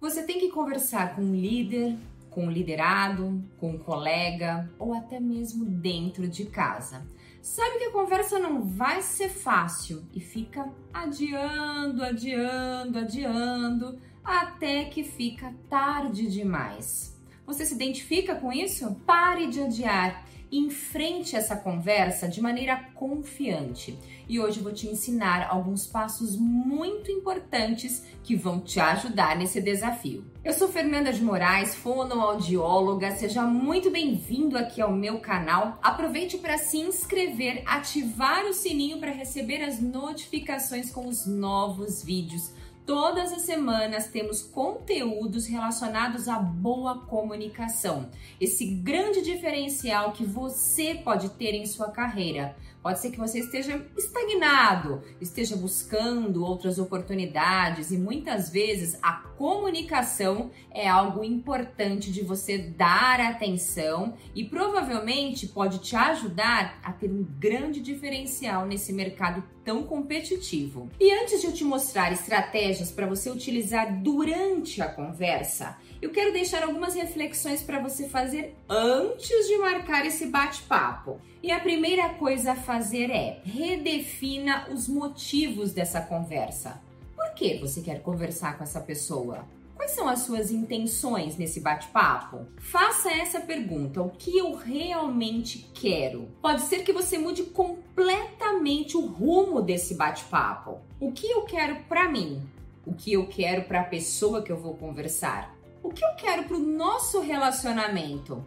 Você tem que conversar com um líder, com um liderado, com um colega ou até mesmo dentro de casa. Sabe que a conversa não vai ser fácil e fica adiando, adiando, adiando até que fica tarde demais. Você se identifica com isso? Pare de adiar enfrente essa conversa de maneira confiante. E hoje eu vou te ensinar alguns passos muito importantes que vão te ajudar nesse desafio. Eu sou Fernanda de Moraes, fonoaudióloga. Seja muito bem-vindo aqui ao meu canal. Aproveite para se inscrever, ativar o sininho para receber as notificações com os novos vídeos Todas as semanas temos conteúdos relacionados à boa comunicação, esse grande diferencial que você pode ter em sua carreira. Pode ser que você esteja estagnado, esteja buscando outras oportunidades e muitas vezes a comunicação é algo importante de você dar atenção e provavelmente pode te ajudar a ter um grande diferencial nesse mercado tão competitivo. E antes de eu te mostrar estratégias para você utilizar durante a conversa, eu quero deixar algumas reflexões para você fazer antes de marcar esse bate-papo. E a primeira coisa a fazer é redefina os motivos dessa conversa. Por que você quer conversar com essa pessoa? Quais são as suas intenções nesse bate-papo? Faça essa pergunta: o que eu realmente quero? Pode ser que você mude completamente o rumo desse bate-papo. O que eu quero para mim? O que eu quero para a pessoa que eu vou conversar? O que eu quero para o nosso relacionamento?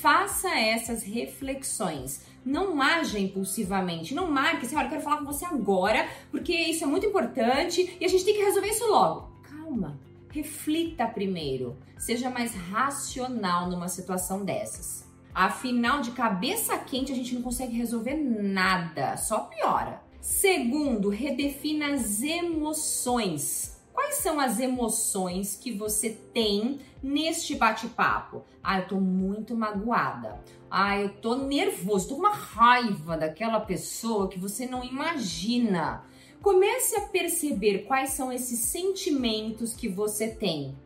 Faça essas reflexões. Não haja impulsivamente. Não marque assim, eu quero falar com você agora, porque isso é muito importante e a gente tem que resolver isso logo. Calma. Reflita primeiro. Seja mais racional numa situação dessas. Afinal, de cabeça quente, a gente não consegue resolver nada, só piora. Segundo, redefina as emoções. Quais são as emoções que você tem neste bate-papo? Ah, eu tô muito magoada. Ah, eu tô nervoso, tô com uma raiva daquela pessoa que você não imagina. Comece a perceber quais são esses sentimentos que você tem.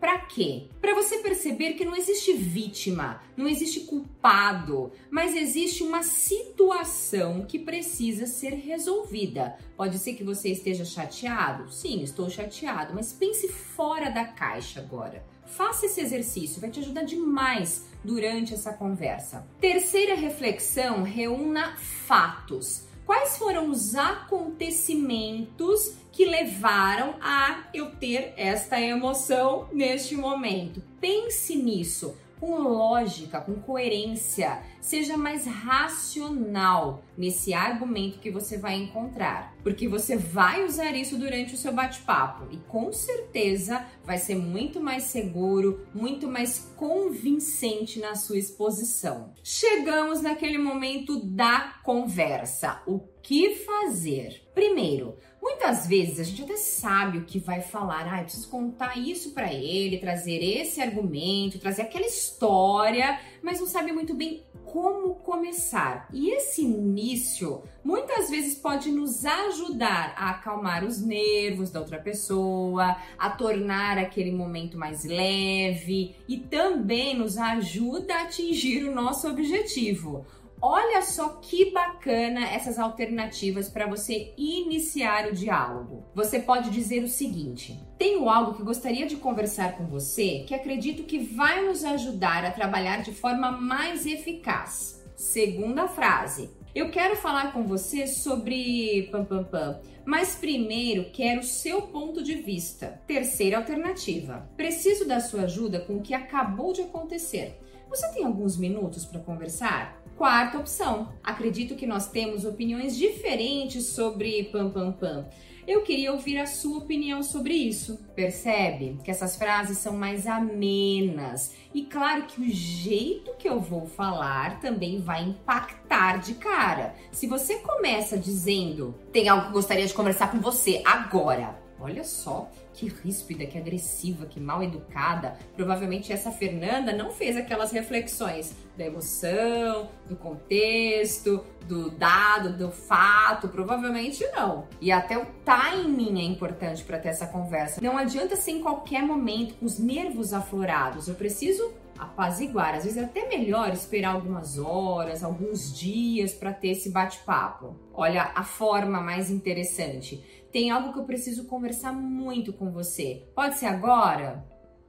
Para quê? Para você perceber que não existe vítima, não existe culpado, mas existe uma situação que precisa ser resolvida. Pode ser que você esteja chateado? Sim, estou chateado, mas pense fora da caixa agora. Faça esse exercício, vai te ajudar demais durante essa conversa. Terceira reflexão: reúna fatos. Quais foram os acontecimentos que levaram a eu ter esta emoção neste momento? Pense nisso com lógica, com coerência, seja mais racional nesse argumento que você vai encontrar, porque você vai usar isso durante o seu bate-papo e com certeza vai ser muito mais seguro, muito mais convincente na sua exposição. Chegamos naquele momento da conversa. O que fazer? Primeiro, muitas vezes a gente até sabe o que vai falar. Ah, eu preciso contar isso para ele, trazer esse argumento, trazer aquela história, mas não sabe muito bem como começar. E esse início muitas vezes pode nos ajudar a acalmar os nervos da outra pessoa, a tornar aquele momento mais leve e também nos ajuda a atingir o nosso objetivo. Olha só que bacana essas alternativas para você iniciar o diálogo. Você pode dizer o seguinte: tenho algo que gostaria de conversar com você que acredito que vai nos ajudar a trabalhar de forma mais eficaz. Segunda frase: eu quero falar com você sobre pam pam pam, mas primeiro quero o seu ponto de vista. Terceira alternativa: preciso da sua ajuda com o que acabou de acontecer. Você tem alguns minutos para conversar? Quarta opção. Acredito que nós temos opiniões diferentes sobre pam pam pam. Eu queria ouvir a sua opinião sobre isso. Percebe que essas frases são mais amenas e claro que o jeito que eu vou falar também vai impactar de cara. Se você começa dizendo: "Tem algo que gostaria de conversar com você agora", Olha só que ríspida, que agressiva, que mal educada. Provavelmente essa Fernanda não fez aquelas reflexões da emoção, do contexto, do dado, do fato. Provavelmente não. E até o timing é importante para ter essa conversa. Não adianta ser em qualquer momento com os nervos aflorados. Eu preciso apaziguar. Às vezes é até melhor esperar algumas horas, alguns dias para ter esse bate-papo. Olha a forma mais interessante. Tem algo que eu preciso conversar muito com você. Pode ser agora?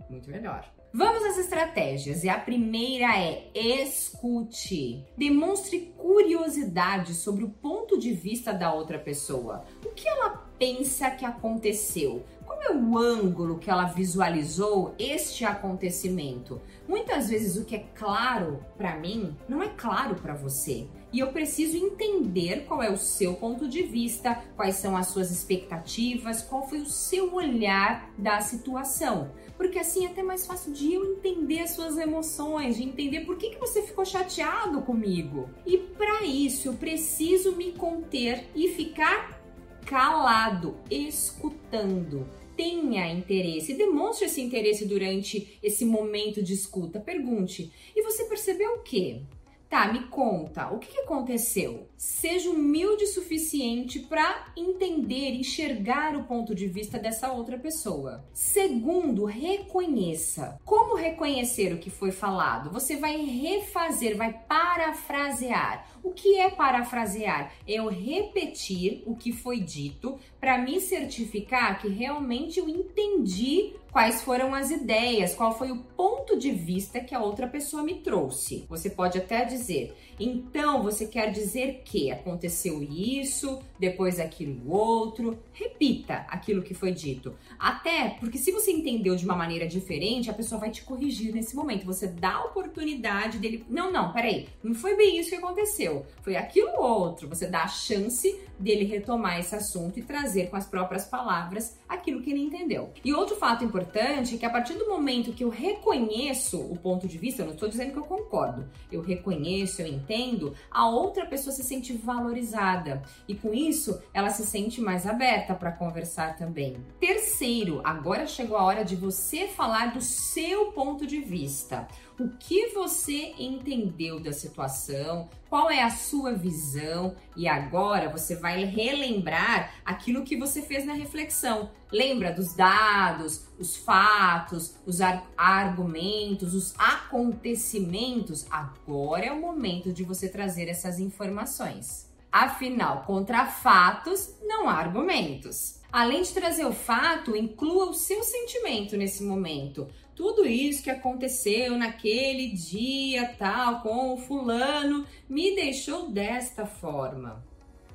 Muito melhor. Vamos às estratégias. E a primeira é escute. Demonstre curiosidade sobre o ponto de vista da outra pessoa. O que ela pensa que aconteceu? Qual é o ângulo que ela visualizou este acontecimento? Muitas vezes o que é claro para mim não é claro para você. E eu preciso entender qual é o seu ponto de vista, quais são as suas expectativas, qual foi o seu olhar da situação. Porque assim é até mais fácil de eu entender as suas emoções, de entender por que, que você ficou chateado comigo. E para isso eu preciso me conter e ficar calado, escutando tenha interesse, demonstre esse interesse durante esse momento de escuta. Pergunte: e você percebeu o quê? Tá, me conta, o que, aconteceu? Seja humilde o suficiente para entender, enxergar o ponto de vista dessa outra pessoa. Segundo, reconheça. Como reconhecer o que foi falado? Você vai refazer, vai parafrasear. O que é parafrasear? É eu repetir o que foi dito para me certificar que realmente eu entendi quais foram as ideias, qual foi o ponto de vista que a outra pessoa me trouxe. Você pode até dizer: então você quer dizer que aconteceu isso, depois aquilo outro. Repita aquilo que foi dito. Até porque se você entendeu de uma maneira diferente, a pessoa vai te corrigir nesse momento. Você dá a oportunidade dele. Não, não, peraí, não foi bem isso que aconteceu. Foi aquilo outro. Você dá a chance dele retomar esse assunto e trazer com as próprias palavras aquilo que ele entendeu. E outro fato importante é que a partir do momento que eu reconheço o ponto de vista, eu não estou dizendo que eu concordo, eu reconheço, eu entendo, a outra pessoa se sente valorizada e com isso ela se sente mais aberta para conversar também. Terceiro, agora chegou a hora de você falar do seu ponto de vista o que você entendeu da situação, qual é a sua visão e agora você vai relembrar aquilo que você fez na reflexão. Lembra dos dados, os fatos, os ar argumentos, os acontecimentos? Agora é o momento de você trazer essas informações. Afinal, contra fatos não há argumentos. Além de trazer o fato, inclua o seu sentimento nesse momento tudo isso que aconteceu naquele dia tal com o fulano me deixou desta forma.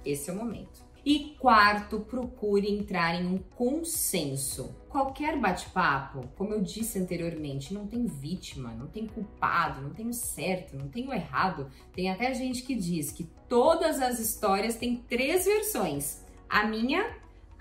Esse é o momento. E quarto, procure entrar em um consenso. Qualquer bate-papo, como eu disse anteriormente, não tem vítima, não tem culpado, não tem o certo, não tem o errado. Tem até gente que diz que todas as histórias têm três versões: a minha,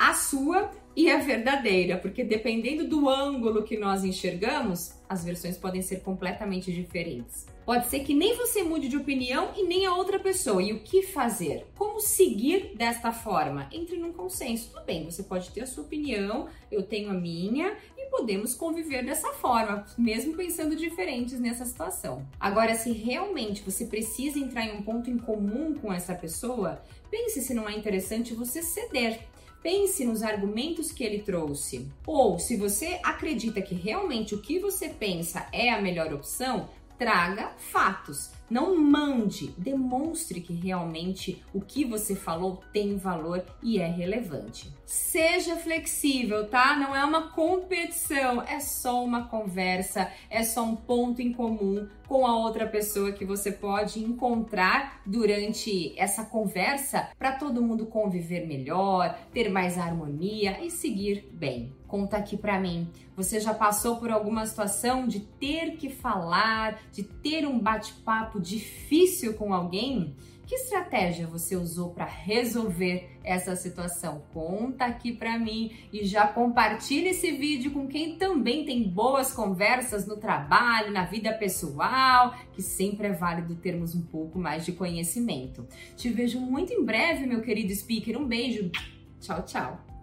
a sua e a verdadeira, porque dependendo do ângulo que nós enxergamos, as versões podem ser completamente diferentes. Pode ser que nem você mude de opinião e nem a outra pessoa. E o que fazer? Como seguir desta forma? Entre num consenso. Tudo bem, você pode ter a sua opinião, eu tenho a minha e podemos conviver dessa forma, mesmo pensando diferentes nessa situação. Agora, se realmente você precisa entrar em um ponto em comum com essa pessoa, pense se não é interessante você ceder pense nos argumentos que ele trouxe. Ou se você acredita que realmente o que você pensa é a melhor opção, traga fatos. Não mande, demonstre que realmente o que você falou tem valor e é relevante. Seja flexível, tá? Não é uma competição, é só uma conversa, é só um ponto em comum com a outra pessoa que você pode encontrar durante essa conversa para todo mundo conviver melhor, ter mais harmonia e seguir bem. Conta aqui para mim. Você já passou por alguma situação de ter que falar, de ter um bate-papo difícil com alguém? Que estratégia você usou para resolver essa situação? Conta aqui para mim e já compartilhe esse vídeo com quem também tem boas conversas no trabalho, na vida pessoal, que sempre é válido termos um pouco mais de conhecimento. Te vejo muito em breve, meu querido speaker. Um beijo. Tchau, tchau.